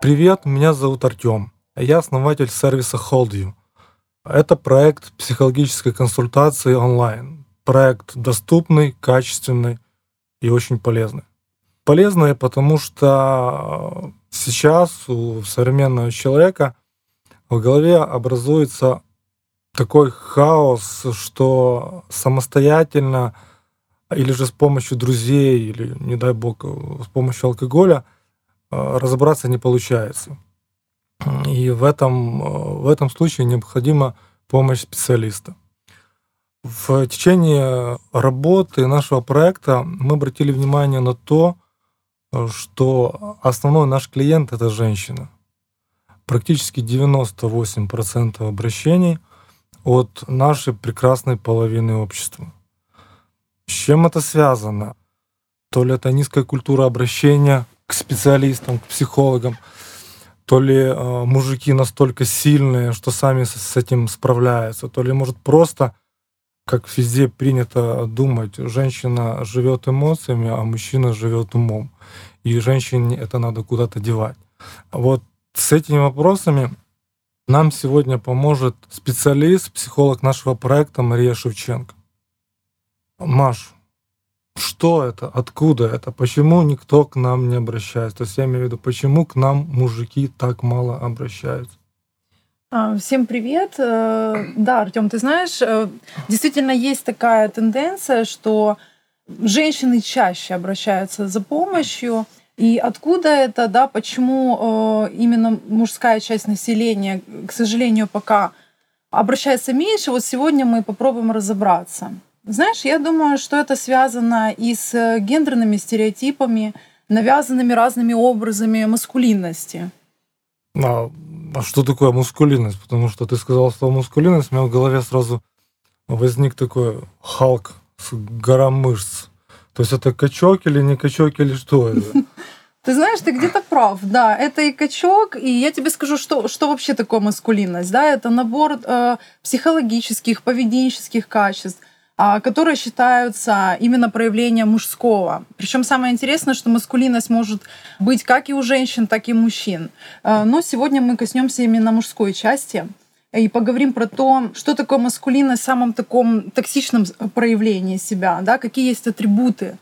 Привет, меня зовут Артем. Я основатель сервиса HoldYou. Это проект психологической консультации онлайн. Проект доступный, качественный и очень полезный. Полезный, потому что сейчас у современного человека в голове образуется такой хаос, что самостоятельно или же с помощью друзей, или, не дай бог, с помощью алкоголя разобраться не получается. И в этом, э, в этом случае необходима помощь специалиста. В течение работы нашего проекта мы обратили внимание на то, что основной наш клиент — это женщина. Практически 98% обращений от нашей прекрасной половины общества. С чем это связано? То ли это низкая культура обращения к специалистам, к психологам, то ли э, мужики настолько сильные, что сами с, с этим справляются, то ли, может, просто, как везде принято думать, женщина живет эмоциями, а мужчина живет умом. И женщине это надо куда-то девать. Вот с этими вопросами нам сегодня поможет специалист, психолог нашего проекта Мария Шевченко. Маш, что это, откуда это, почему никто к нам не обращается? То есть я имею в виду, почему к нам мужики так мало обращаются? А, всем привет. Э, да, Артем, ты знаешь, э, действительно есть такая тенденция, что женщины чаще обращаются за помощью. И откуда это, да, почему э, именно мужская часть населения, к сожалению, пока обращается меньше, вот сегодня мы попробуем разобраться. Знаешь, я думаю, что это связано и с гендерными стереотипами, навязанными разными образами маскулинности. А, а что такое мускулинность? Потому что ты сказал слово мускулинность, у меня в голове сразу возник такой Халк с гора мышц. То есть это качок или не качок, или что это? Ты знаешь, ты где-то прав, да, это и качок, и я тебе скажу, что, что вообще такое маскулинность, да, это набор э, психологических, поведенческих качеств, э, которые считаются именно проявлением мужского. Причем самое интересное, что маскулинность может быть как и у женщин, так и у мужчин. Э, но сегодня мы коснемся именно мужской части и поговорим про то, что такое маскулинность в самом таком токсичном проявлении себя, да, какие есть атрибуты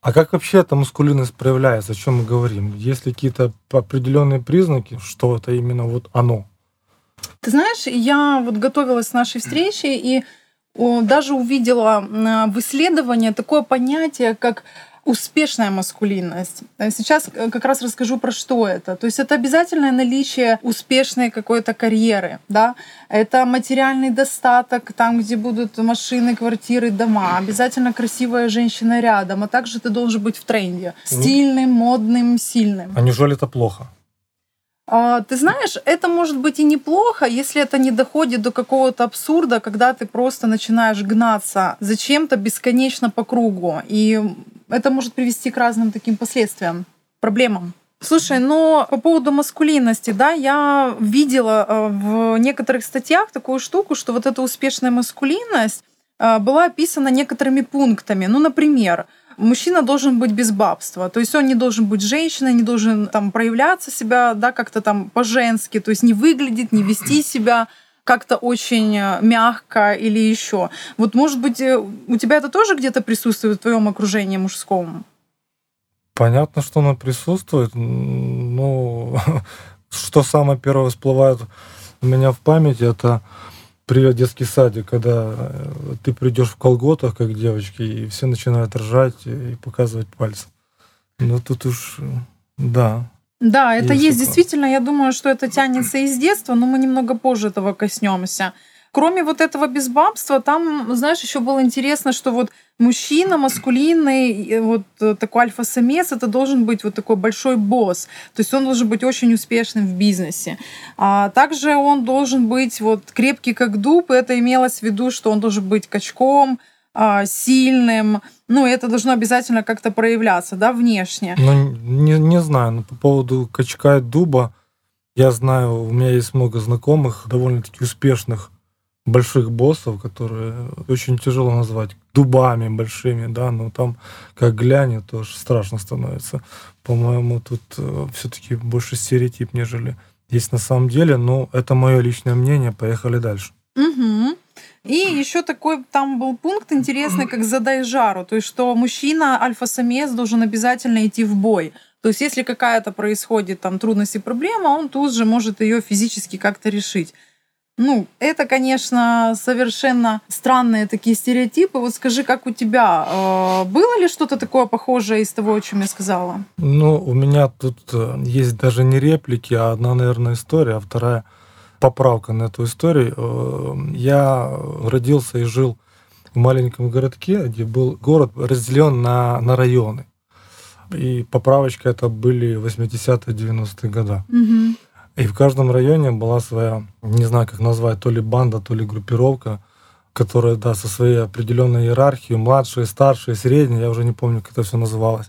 а как вообще эта мускулинность проявляется? О чем мы говорим? Есть ли какие-то определенные признаки, что это именно вот оно? Ты знаешь, я вот готовилась к нашей встрече и даже увидела в исследовании такое понятие, как успешная маскулинность. Сейчас э, как раз расскажу про что это. То есть это обязательное наличие успешной какой-то карьеры, да. Это материальный достаток, там, где будут машины, квартиры, дома. Обязательно красивая женщина рядом, а также ты должен быть в тренде. Стильным, модным, сильным. А неужели это плохо? А, ты знаешь, это может быть и неплохо, если это не доходит до какого-то абсурда, когда ты просто начинаешь гнаться за чем-то бесконечно по кругу. И это может привести к разным таким последствиям, проблемам. Слушай, но по поводу маскулинности, да, я видела э, в некоторых статьях такую штуку, что вот эта успешная маскулинность э, была описана некоторыми пунктами. Ну, например, мужчина должен быть без бабства, то есть он не должен быть женщиной, не должен там проявляться себя, да, как-то там по-женски, то есть не выглядеть, не вести себя как-то очень э, мягко или еще. Вот, может быть, э, у тебя это тоже где-то присутствует в твоем окружении мужском? Понятно, что оно присутствует. Ну, что самое первое всплывает у меня в памяти, это привет детский садик, когда э, ты придешь в колготах, как девочки, и все начинают ржать и показывать пальцем. Ну тут уж, да, да, это есть, есть действительно. Я думаю, что это тянется из детства, но мы немного позже этого коснемся. Кроме вот этого безбабства, там, знаешь, еще было интересно, что вот мужчина маскулинный, вот э, такой альфа-самец, это должен быть вот такой большой босс. То есть он должен быть очень успешным в бизнесе. А также он должен быть вот крепкий как дуб, и это имелось в виду, что он должен быть качком, а, сильным, ну, это должно обязательно как-то проявляться, да, внешне. Ну, не, не знаю, но по поводу качка и дуба, я знаю, у меня есть много знакомых, довольно-таки успешных больших боссов, которые очень тяжело назвать дубами большими, да, но там как глянет, тоже страшно становится. По-моему, тут э, все-таки больше стереотип, нежели есть на самом деле, но это мое личное мнение, поехали дальше. И еще такой там был пункт интересный, как задай жару, то есть что мужчина альфа-самец должен обязательно идти в бой. То есть если какая-то происходит там трудность и проблема, он тут же может ее физически как-то решить. Ну, это, конечно, совершенно странные такие стереотипы. Вот скажи, как у тебя? Э, было ли что-то такое похожее из того, о чем я сказала? Ну, у меня тут э, есть даже не реплики, а одна, наверное, история, а вторая поправка на эту историю. Э, я родился и жил в маленьком городке, где был город разделен на, на районы. И поправочка это были 80-е, 90-е годы. Угу. И в каждом районе была своя, не знаю, как назвать, то ли банда, то ли группировка, которая, да, со своей определенной иерархией, младшие, старшие, средние, я уже не помню, как это все называлось.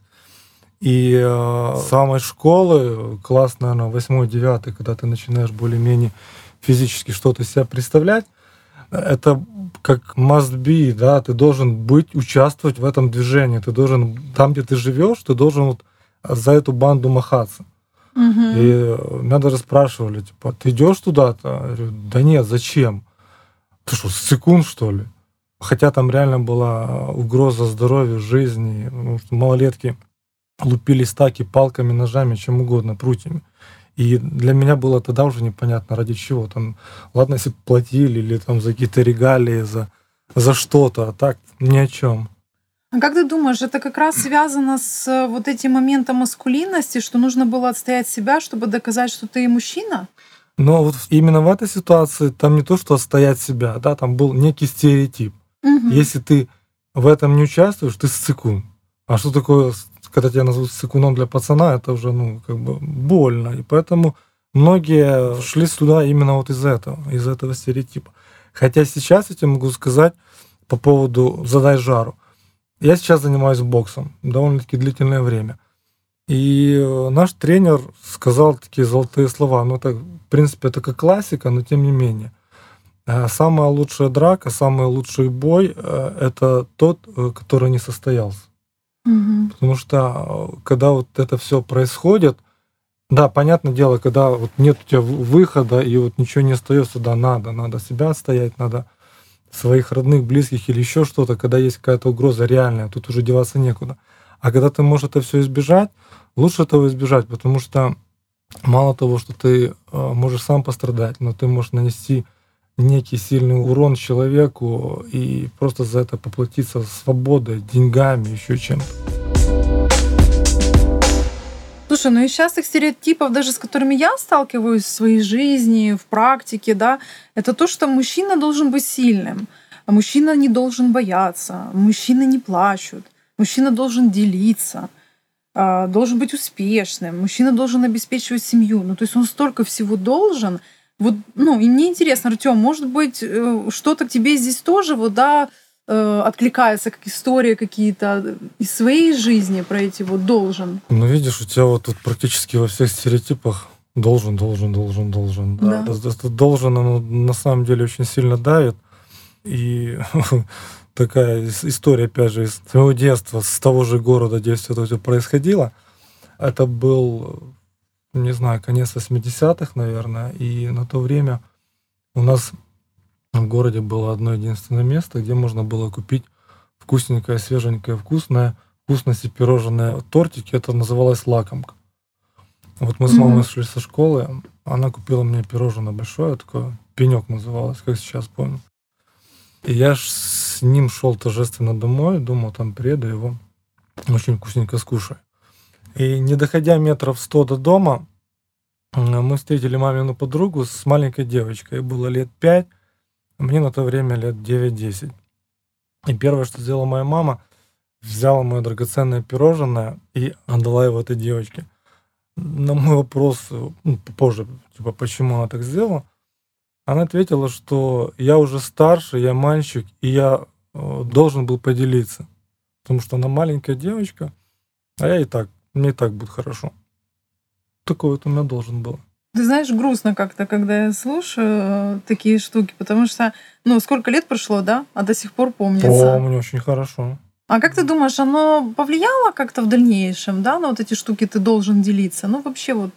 И э, самой школы, класс, наверное, 8-9, когда ты начинаешь более-менее физически что-то себя представлять, это как must be, да, ты должен быть, участвовать в этом движении, ты должен, там, где ты живешь, ты должен вот за эту банду махаться. Угу. И меня даже спрашивали, типа, ты идешь туда-то? Я говорю, да нет, зачем? Ты что, секунд, что ли? Хотя там реально была угроза здоровью, жизни, потому что малолетки лупили стаки палками, ножами, чем угодно, прутьями. И для меня было тогда уже непонятно, ради чего. Там, ладно, если платили или там за какие-то регалии, за, за что-то, а так ни о чем. А как ты думаешь, это как раз связано с э, вот этим моментом маскулинности, что нужно было отстоять себя, чтобы доказать, что ты мужчина? Но вот именно в этой ситуации там не то, что отстоять себя, да, там был некий стереотип. Угу. Если ты в этом не участвуешь, ты сцикун. А что такое, когда тебя назовут сцикуном для пацана, это уже, ну, как бы больно. И поэтому многие шли сюда именно вот из этого, из этого стереотипа. Хотя сейчас я тебе могу сказать по поводу «задай жару». Я сейчас занимаюсь боксом довольно-таки длительное время. И э, наш тренер сказал такие золотые слова. Ну, это, в принципе, это как классика, но тем не менее. Э, самая лучшая драка, самый лучший бой э, – это тот, который не состоялся. Угу. Потому что когда вот это все происходит, да, понятное дело, когда вот нет у тебя выхода и вот ничего не остается, да, надо, надо себя отстоять, надо своих родных, близких или еще что-то, когда есть какая-то угроза реальная, тут уже деваться некуда. А когда ты можешь это все избежать, лучше этого избежать, потому что мало того, что ты э, можешь сам пострадать, но ты можешь нанести некий сильный урон человеку и просто за это поплатиться свободой, деньгами, еще чем-то. Слушай, ну из частых стереотипов, даже с которыми я сталкиваюсь в своей жизни, в практике, да, это то, что мужчина должен быть сильным, а мужчина не должен бояться, мужчины не плачут, мужчина должен делиться, а, должен быть успешным, мужчина должен обеспечивать семью. Ну, то есть он столько всего должен. Вот, ну, и мне интересно, Артем, может быть, э, что-то к тебе здесь тоже, вот, да, э, откликается, как история какие-то из своей жизни про эти вот должен. Ну, видишь, у тебя вот тут практически во всех стереотипах должен, должен, должен, должен. Да. Да. Это должен, оно на самом деле очень сильно давит. И такая история, опять же, из своего детства, с того же города, где все это происходило. Это был, не знаю, конец 80-х, наверное, и на то время у нас в городе было одно единственное место, где можно было купить вкусненькое, свеженькое, вкусное, вкусности пирожное тортики. Это называлось лакомка. Вот мы с мамой шли со школы, она купила мне пирожное большое, такое пенек называлось, как сейчас помню. И я ж с ним шел торжественно домой, думал, там приеду его, очень вкусненько скушаю. И не доходя метров сто до дома, мы встретили мамину подругу с маленькой девочкой. Ей было лет пять, мне на то время лет 9-10. И первое, что сделала моя мама, взяла мое драгоценное пирожное и отдала его этой девочке. На мой вопрос, ну, позже, типа, почему она так сделала, она ответила, что я уже старше, я мальчик, и я э, должен был поделиться. Потому что она маленькая девочка, а я и так, мне и так будет хорошо. Такое вот у меня должен был. Ты знаешь, грустно как-то, когда я слушаю э, такие штуки, потому что, ну, сколько лет прошло, да, а до сих пор помнится. Помню очень хорошо. А как ты думаешь, оно повлияло как-то в дальнейшем, да, на вот эти штуки ты должен делиться? Ну, вообще вот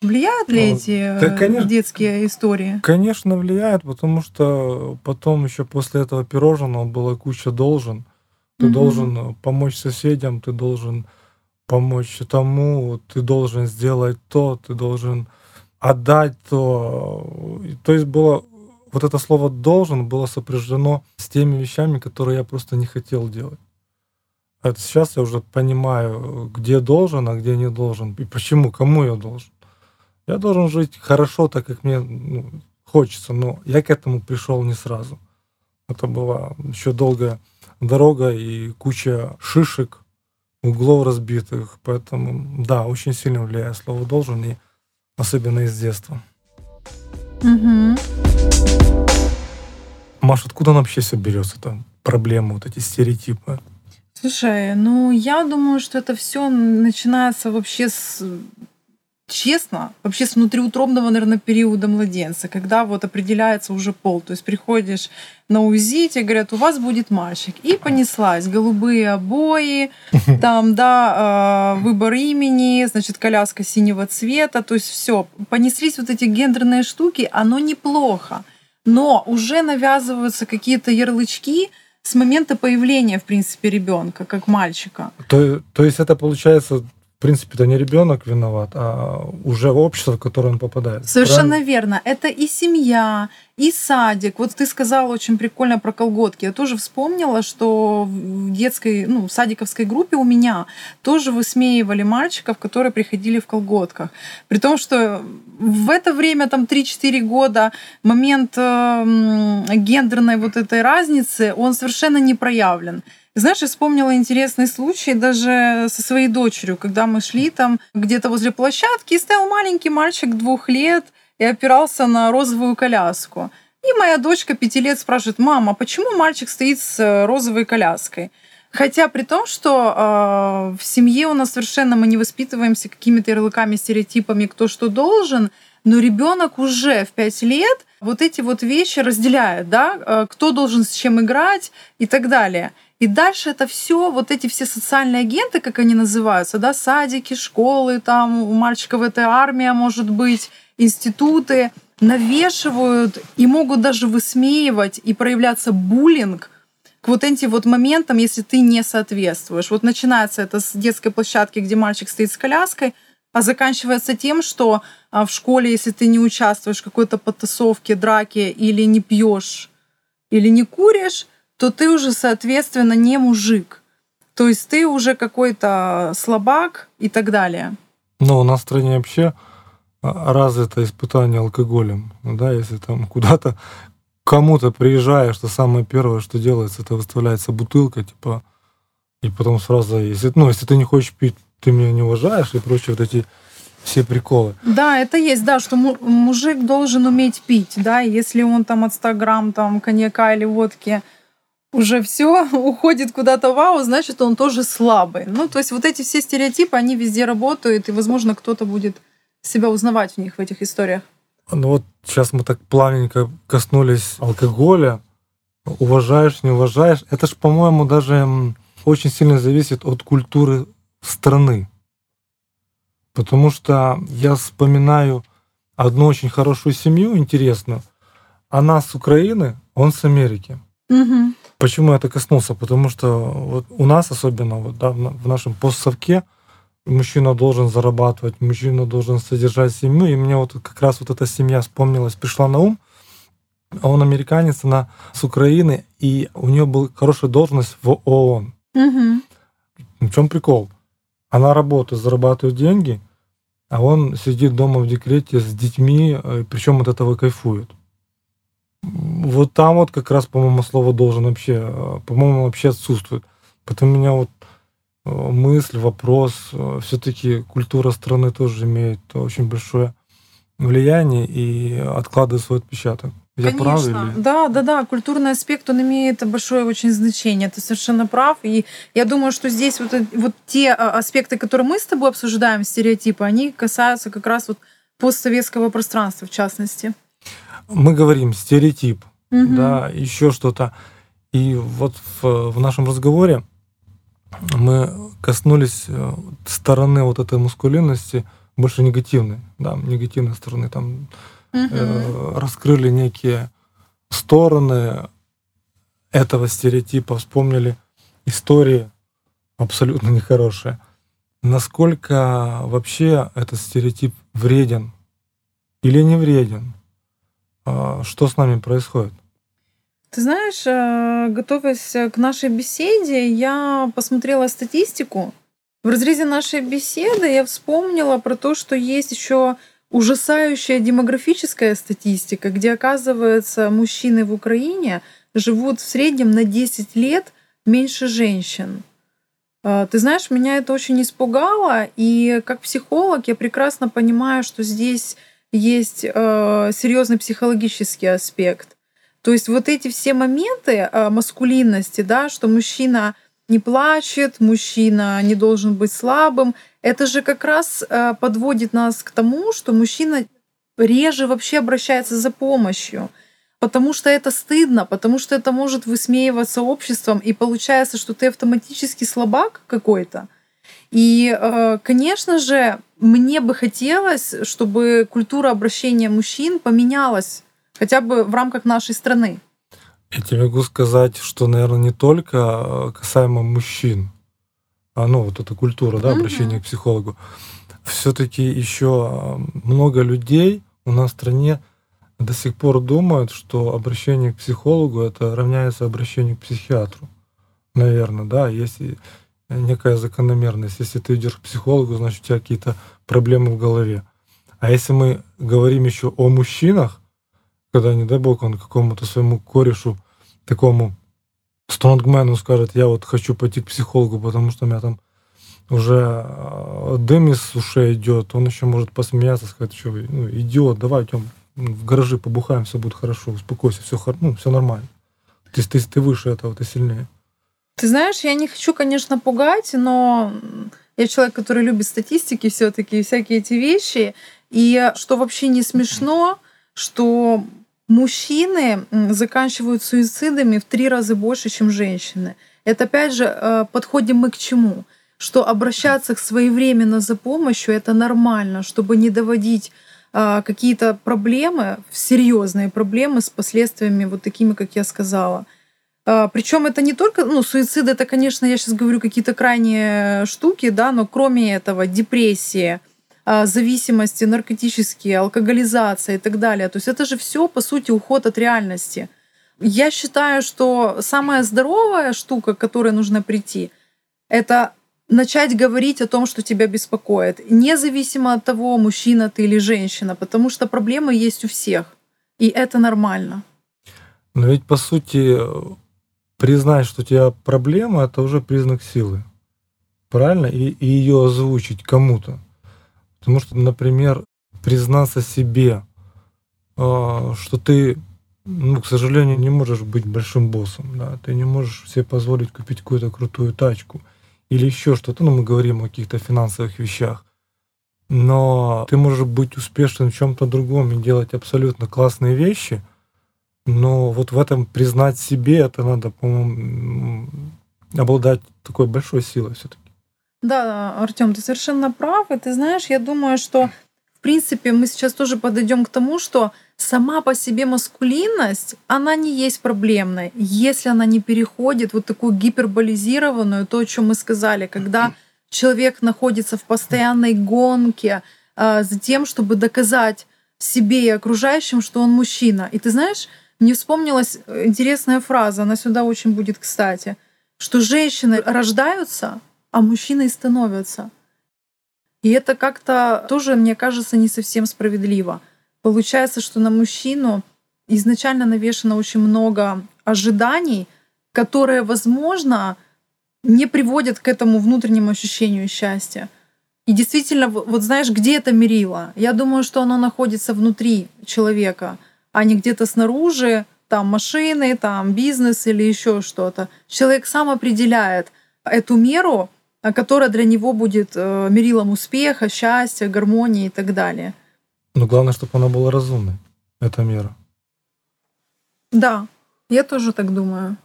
влияют ли Ну, эти да, э, конечно. детские истории? Конечно, влияет, потому что потом еще после этого пирожного была куча должен. Ты Мгм. должен помочь соседям, ты должен помочь тому, ты должен сделать то, ты должен отдать то. То есть было вот это слово должен было сопряжено с теми вещами, которые я просто не хотел делать. Это сейчас я уже понимаю, где должен, а где не должен, и почему, кому я должен. Я должен жить хорошо, так как мне ну, хочется, но я к этому пришел не сразу. Это была еще долгая дорога и куча шишек, углов разбитых. Поэтому, да, очень сильно влияет слово «должен», и особенно из детства. Мгм. Маш, откуда она вообще все берется, там, проблемы, вот эти стереотипы? Слушай, ну я думаю, что это все начинается вообще с честно, вообще с внутриутробного, наверное, периода младенца, когда вот определяется уже пол. То есть приходишь на УЗИ, тебе говорят, у вас будет мальчик. И понеслась. Голубые обои, там, да, э, выбор имени, значит, коляска синего цвета. То есть все. Понеслись вот эти гендерные штуки, оно неплохо. Но уже навязываются какие-то ярлычки, с момента появления, в принципе, ребенка, как мальчика. То, то есть это получается, принципе, это не ребенок виноват, а уже общество, в которое он попадает. Совершенно правильно? верно. Это и семья, и садик. Вот ты сказала очень прикольно про колготки. Я тоже вспомнила, что в детской, ну, в садиковской группе у меня тоже высмеивали мальчиков, которые приходили в колготках. При том, что в это время, там 3-4 года, момент э, м, гендерной вот этой разницы, он совершенно не проявлен. Знаешь, я вспомнила интересный случай даже со своей дочерью, когда мы шли там где-то возле площадки, и стоял маленький мальчик двух лет и опирался на розовую коляску. И моя дочка пяти лет спрашивает, мама, а почему мальчик стоит с э, розовой коляской? Хотя при том, что э, в семье у нас совершенно мы не воспитываемся какими-то ярлыками, стереотипами, кто что должен, но ребенок уже в пять лет вот эти вот вещи разделяет, да, э, кто должен с чем играть и так далее. И дальше это все, вот эти все социальные агенты, как они называются, да, садики, школы, там у мальчиков это армия, может быть, институты, навешивают и могут даже высмеивать и проявляться буллинг к вот этим вот моментам, если ты не соответствуешь. Вот начинается это с детской площадки, где мальчик стоит с коляской, а заканчивается тем, что а, в школе, если ты не участвуешь в какой-то потасовке, драке или не пьешь, или не куришь, то ты уже, соответственно, не мужик. То есть ты уже какой-то слабак и так далее. Но у нас в стране вообще а, развито испытание алкоголем. Ну Да, если там куда-то кому-то приезжаешь, то самое первое, что делается, это выставляется бутылка, типа, и потом сразу, если, ну, если ты не хочешь пить, ты меня не уважаешь и прочие вот эти все приколы. Да, это есть, да, что му- мужик должен уметь пить, да, если он там от 100 грамм там коньяка или водки уже все уходит куда-то вау, значит, он тоже слабый. Ну, то есть вот эти все стереотипы, они везде работают, и, возможно, кто-то будет себя узнавать в них, в этих историях. Ну вот сейчас мы так плавненько коснулись алкоголя. Уважаешь, не уважаешь. Это ж, по-моему, даже очень сильно зависит от культуры страны. Потому что я вспоминаю одну очень хорошую семью, интересную. Она с Украины, он с Америки. Мгм. Почему я это коснулся? Потому что вот у нас особенно вот, да, в на- в нашем постсовке мужчина должен зарабатывать, мужчина должен содержать семью. И мне вот как раз вот эта семья вспомнилась, пришла на ум. А Он американец, она с Украины, и у нее была хорошая должность в ООН. Мгм. В чем прикол? Она работает, зарабатывает деньги, а он сидит дома в декрете с детьми, причем от этого кайфует. Вот там вот как раз, по-моему, слово должен вообще, э, по-моему, вообще отсутствует. Поэтому у меня вот э, мысль, вопрос, все-таки культура страны тоже имеет очень большое влияние и откладывает свой отпечаток. Я прав Конечно. или? Да, да, да. Культурный аспект, он имеет большое очень значение. Ты совершенно прав. И я думаю, что здесь вот, вот те а, аспекты, которые мы с тобой обсуждаем, стереотипы, они касаются как раз вот постсоветского пространства, в частности. Мы говорим стереотип, угу. да, еще что-то. И вот в, в нашем разговоре мы коснулись э, стороны вот этой мускулинности больше негативной, да, негативной стороны, там угу. э, раскрыли некие стороны этого стереотипа, вспомнили истории абсолютно нехорошие. Насколько вообще этот стереотип вреден или не вреден? А, что с нами происходит? Ты знаешь, э, готовясь к нашей беседе, я посмотрела статистику. В разрезе нашей беседы я вспомнила про то, что есть еще ужасающая демографическая статистика, где, оказывается, мужчины в Украине живут в среднем на 10 лет меньше женщин. А, ты знаешь, меня это очень испугало, и как психолог я прекрасно понимаю, что здесь есть э, серьезный психологический аспект. То есть вот эти все моменты э, маскулинности, да, что мужчина не плачет, мужчина не должен быть слабым, это же как раз э, подводит нас к тому, что мужчина реже вообще обращается за помощью потому что это стыдно, потому что это может высмеиваться обществом, и получается, что ты автоматически слабак какой-то. И, э, конечно же, мне бы хотелось, чтобы культура обращения мужчин поменялась хотя бы в рамках нашей страны. Я тебе могу сказать, что, наверное, не только э, касаемо мужчин, а ну вот эта культура, да, обращения mm-hmm. к психологу. Все-таки еще э, много людей у нас в стране до сих пор думают, что обращение к психологу это равняется обращению к психиатру. Наверное, да, если некая закономерность. Если ты идешь к психологу, значит у тебя какие-то проблемы в голове. А если мы говорим еще о мужчинах, когда, не дай бог, он какому-то своему корешу, такому стронгмену скажет, я вот хочу пойти к психологу, потому что у меня там уже э, дым из ушей идет, он еще может посмеяться, сказать, что ну, идиот, давай идем в гараже побухаем, все будет хорошо, успокойся, все, ну, все нормально. Есть ты, ты выше этого, ты сильнее. Ты знаешь, я не хочу, конечно, пугать, но я человек, который любит статистики все-таки, всякие эти вещи. И что вообще не смешно, что мужчины заканчивают суицидами в три раза больше, чем женщины. Это опять же э, подходим мы к чему? Что обращаться своевременно за помощью это нормально, чтобы не доводить а, какие-то проблемы, серьезные проблемы с последствиями вот такими, как я сказала. А, Причем это не только, ну, суицид, это, конечно, я сейчас говорю какие-то крайние штуки, да, но кроме этого депрессия, зависимости наркотические, алкоголизация и так далее. То есть это же все, по сути, уход от реальности. Я считаю, что самая здоровая штука, к которой нужно прийти, это начать говорить о том, что тебя беспокоит, независимо от того, мужчина ты или женщина, потому что проблемы есть у всех, и это нормально. Но ведь, по сути, признать, что у тебя проблема, это уже признак силы. Правильно? И, и ее озвучить кому-то. Потому что, например, признаться себе, а, что ты, ну, к сожалению, не можешь быть большим боссом, да, ты не можешь себе позволить купить какую-то крутую тачку – или еще что-то, ну, мы говорим о каких-то финансовых вещах, но ты можешь быть успешным в чем-то другом и делать абсолютно классные вещи, но вот в этом признать себе, это надо, по-моему, обладать такой большой силой все-таки. Да, Артем, ты совершенно прав. И ты знаешь, я думаю, что в принципе мы сейчас тоже подойдем к тому, что сама по себе маскулинность, она не есть проблемной, если она не переходит вот такую гиперболизированную, то, о чем мы сказали, когда человек находится в постоянной гонке э, за тем, чтобы доказать себе и окружающим, что он мужчина. И ты знаешь, мне вспомнилась интересная фраза, она сюда очень будет кстати, что женщины рождаются, а мужчины становятся. И это как-то тоже, мне кажется, не совсем справедливо. Получается, что на мужчину изначально навешено очень много ожиданий, которые, возможно, не приводят к этому внутреннему ощущению счастья. И действительно, вот знаешь, где это мерило? Я думаю, что оно находится внутри человека, а не где-то снаружи, там машины, там бизнес или еще что-то. Человек сам определяет эту меру, которая для него будет э, мерилом успеха, счастья, гармонии и так далее. Но главное, чтобы она была разумной, эта мера. Да, я тоже так думаю.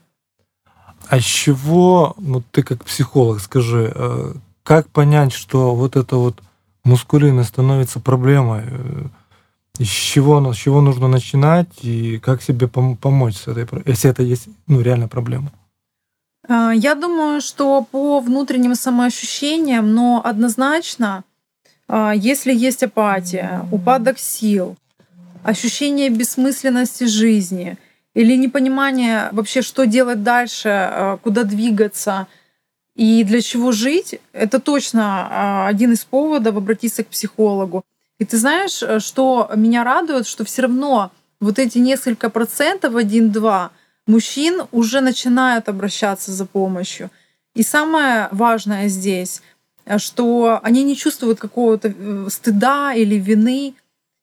А с чего, ну ты как психолог, скажи, э, как понять, что вот это вот мускулинность становится проблемой? Э, с чего, с чего нужно начинать и как себе помочь с этой, если это есть ну, реально проблема? А, я думаю, что по внутренним самоощущениям, но однозначно, а, если есть апатия, упадок сил, ощущение бессмысленности жизни или непонимание вообще, что делать дальше, а, куда двигаться и для чего жить, это точно один из поводов обратиться к психологу. И ты знаешь, что меня радует, что все равно вот эти несколько процентов, один-два, мужчин уже начинают обращаться за помощью. И самое важное здесь, что они не чувствуют какого-то э, стыда или вины.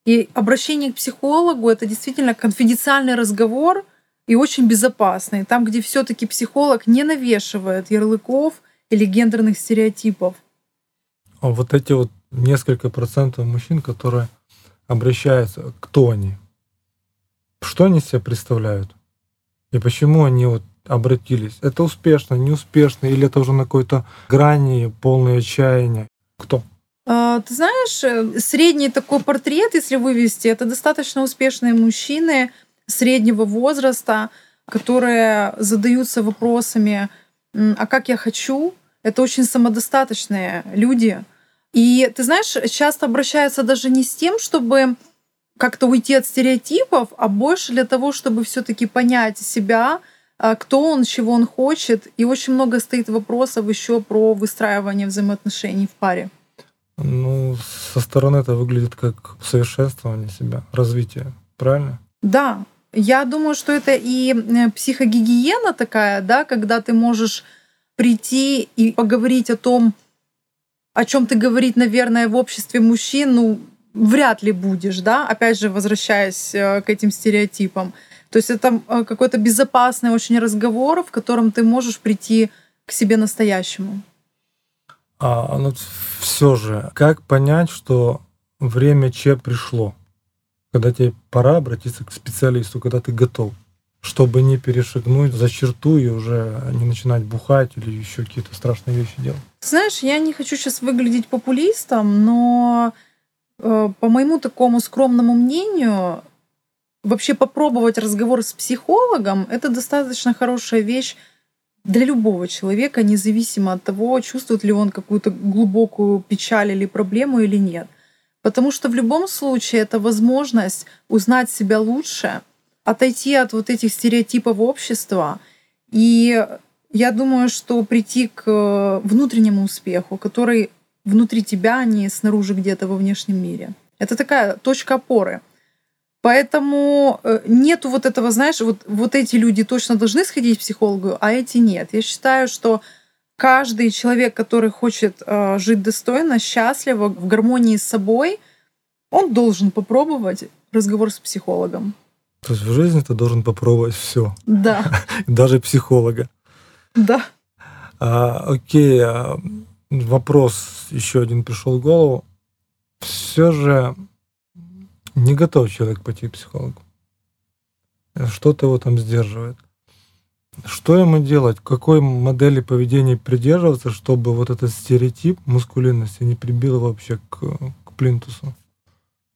И обращение к психологу это действительно конфиденциальный разговор и очень безопасный. Там, где все-таки психолог не навешивает ярлыков или гендерных стереотипов. А вот эти вот несколько процентов мужчин, которые обращаются, кто они? Что они себя представляют? И почему они вот обратились? Это успешно, неуспешно, или это уже на какой-то грани полное отчаяние? Кто? А, ты знаешь, э, средний такой портрет, если вывести, это достаточно успешные мужчины среднего возраста, которые задаются вопросами, а как я хочу? Это очень самодостаточные люди. И ты знаешь, часто обращаются даже не с тем, чтобы как-то уйти от стереотипов, а больше для того, чтобы все-таки понять себя, а, кто он, чего он хочет. И очень много стоит вопросов еще про выстраивание взаимоотношений в паре. Ну, со стороны это выглядит как совершенствование себя, развитие, правильно? Да, я думаю, что это и э, психогигиена такая, да, когда ты можешь прийти и поговорить о том, о чем ты говорить, наверное, в обществе мужчин, ну, вряд ли будешь, да, опять же, возвращаясь э, к этим стереотипам. То есть это э, какой-то безопасный очень разговор, в котором ты можешь прийти к себе настоящему. А ну, все же, как понять, что время Че пришло? Когда тебе пора обратиться к специалисту, когда ты готов? чтобы не перешагнуть за черту и уже не начинать бухать или еще какие-то страшные вещи делать. Знаешь, я не хочу сейчас выглядеть популистом, но по моему такому скромному мнению, вообще попробовать разговор с психологом это достаточно хорошая вещь для любого человека, независимо от того, чувствует ли он какую-то глубокую печаль или проблему или нет. Потому что в любом случае это возможность узнать себя лучше — отойти от вот этих стереотипов общества и я думаю, что прийти к э, внутреннему успеху, который внутри тебя, а не снаружи где-то во внешнем мире. Это такая точка опоры. Поэтому э, нету вот этого, знаешь, вот, вот эти люди точно должны сходить к психологу, а эти нет. Я считаю, что каждый человек, который хочет э, жить достойно, счастливо, в гармонии с собой, он должен попробовать разговор с психологом. То есть в жизни ты должен попробовать все. Да. Даже психолога. Да. А, окей, а, вопрос еще один пришел в голову. Все же не готов человек пойти к психологу. Что-то его там сдерживает. Что ему делать? Какой модели поведения придерживаться, чтобы вот этот стереотип мускулинности не прибил вообще к, к плинтусу?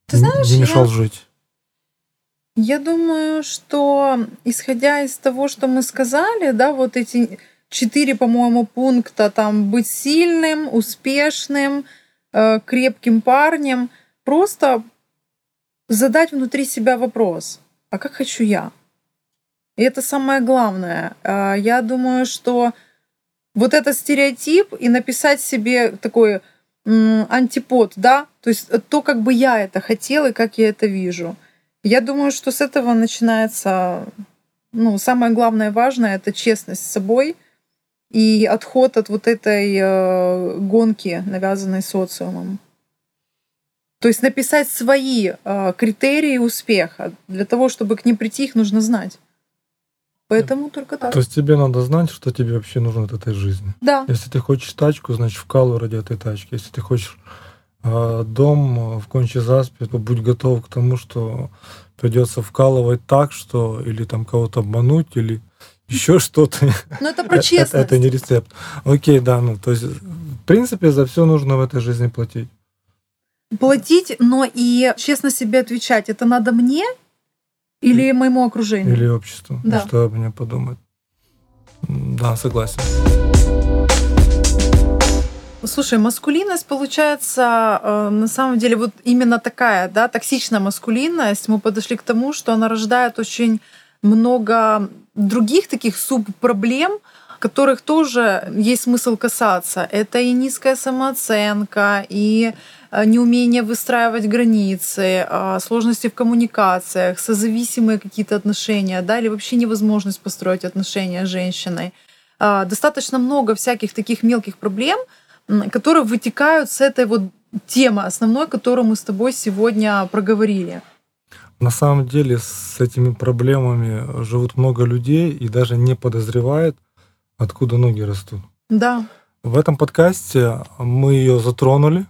Ты знаешь, не мешал я... жить? Я думаю, что исходя из того, что мы сказали, да, вот эти четыре, по-моему, пункта, там быть сильным, успешным, э, крепким парнем, просто задать внутри себя вопрос, а как хочу я? И это самое главное. Э, я думаю, что вот этот стереотип и написать себе такой антипод, да, то есть то, как бы я это хотела и как я это вижу – я думаю, что с этого начинается, ну, самое главное важное, это честность с собой и отход от вот этой э, гонки, навязанной социумом. То есть написать свои э, критерии успеха. Для того, чтобы к ним прийти, их нужно знать. Поэтому только так. То есть тебе надо знать, что тебе вообще нужно от этой жизни. Да. Если ты хочешь тачку, значит вкалывай ради этой тачки. Если ты хочешь А дом в конче заспе, будь готов к тому, что придется вкалывать так, что или там кого-то обмануть, или еще что-то. Ну, это про честность. Это, это не рецепт. Окей, да, ну, то есть, в принципе, за все нужно в этой жизни платить. Платить, но и честно себе отвечать, это надо мне или моему окружению? Или обществу, да. что об мне подумают. Да, согласен. Слушай, маскулинность получается э, на самом деле вот именно такая, да, токсичная маскулинность. Мы подошли к тому, что она рождает очень много других таких субпроблем, которых тоже есть смысл касаться. Это и низкая самооценка, и э, неумение выстраивать границы, э, сложности в коммуникациях, созависимые какие-то отношения, да, или вообще невозможность построить отношения с женщиной. Э, достаточно много всяких таких мелких проблем, которые вытекают с этой вот темы основной, которую мы с тобой сегодня проговорили. На самом деле с этими проблемами живут много людей и даже не подозревают, откуда ноги растут. Да. В этом подкасте мы ее затронули,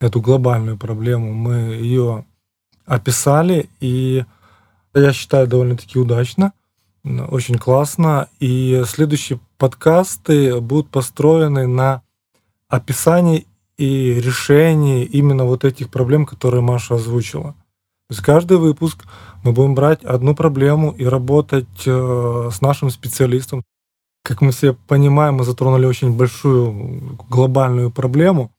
эту глобальную проблему, мы ее описали, и я считаю довольно-таки удачно, очень классно. И следующие подкасты будут построены на описании и решении именно вот этих проблем, которые Маша озвучила. То есть каждый выпуск мы будем брать одну проблему и работать э, с нашим специалистом. Как мы все понимаем, мы затронули очень большую глобальную проблему,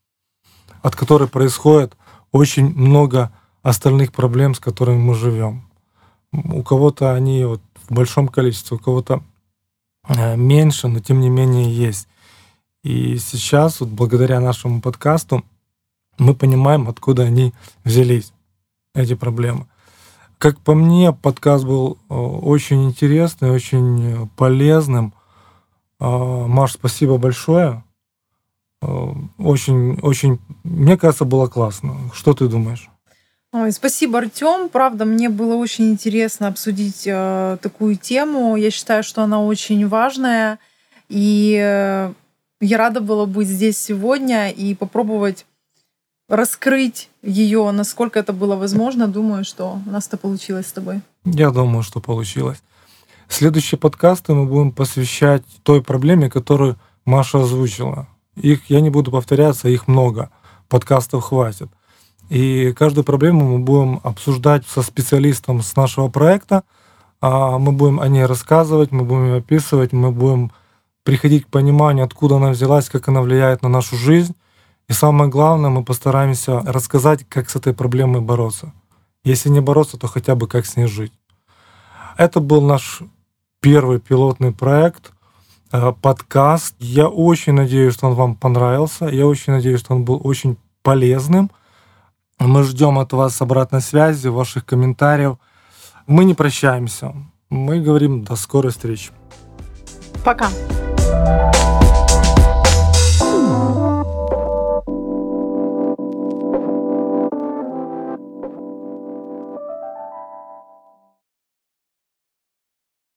от которой происходит очень много остальных проблем, с которыми мы живем. У кого-то они вот в большом количестве, у кого-то э, меньше, но тем не менее есть. И сейчас, вот благодаря нашему подкасту, мы понимаем, откуда они взялись эти проблемы. Как по мне, подкаст был э, очень интересный, очень полезным. А, Маш, спасибо большое. Э, очень, очень, мне кажется, было классно. Что ты думаешь? Ой, спасибо, Артем. Правда, мне было очень интересно обсудить э, такую тему. Я считаю, что она очень важная. И э, я рада была быть здесь сегодня и попробовать раскрыть ее, насколько это было возможно. Думаю, что у нас это получилось с тобой. Я думаю, что получилось. Следующие подкасты мы будем посвящать той проблеме, которую Маша озвучила. Их я не буду повторяться, их много. Подкастов хватит. И каждую проблему мы будем обсуждать со специалистом с нашего проекта. А мы будем о ней рассказывать, мы будем ее описывать, мы будем приходить к пониманию, откуда она взялась, как она влияет на нашу жизнь. И самое главное, мы постараемся рассказать, как с этой проблемой бороться. Если не бороться, то хотя бы как с ней жить. Это был наш первый пилотный проект, э, подкаст. Я очень надеюсь, что он вам понравился. Я очень надеюсь, что он был очень полезным. Мы ждем от вас обратной связи, ваших комментариев. Мы не прощаемся. Мы говорим до скорой встречи. Пока.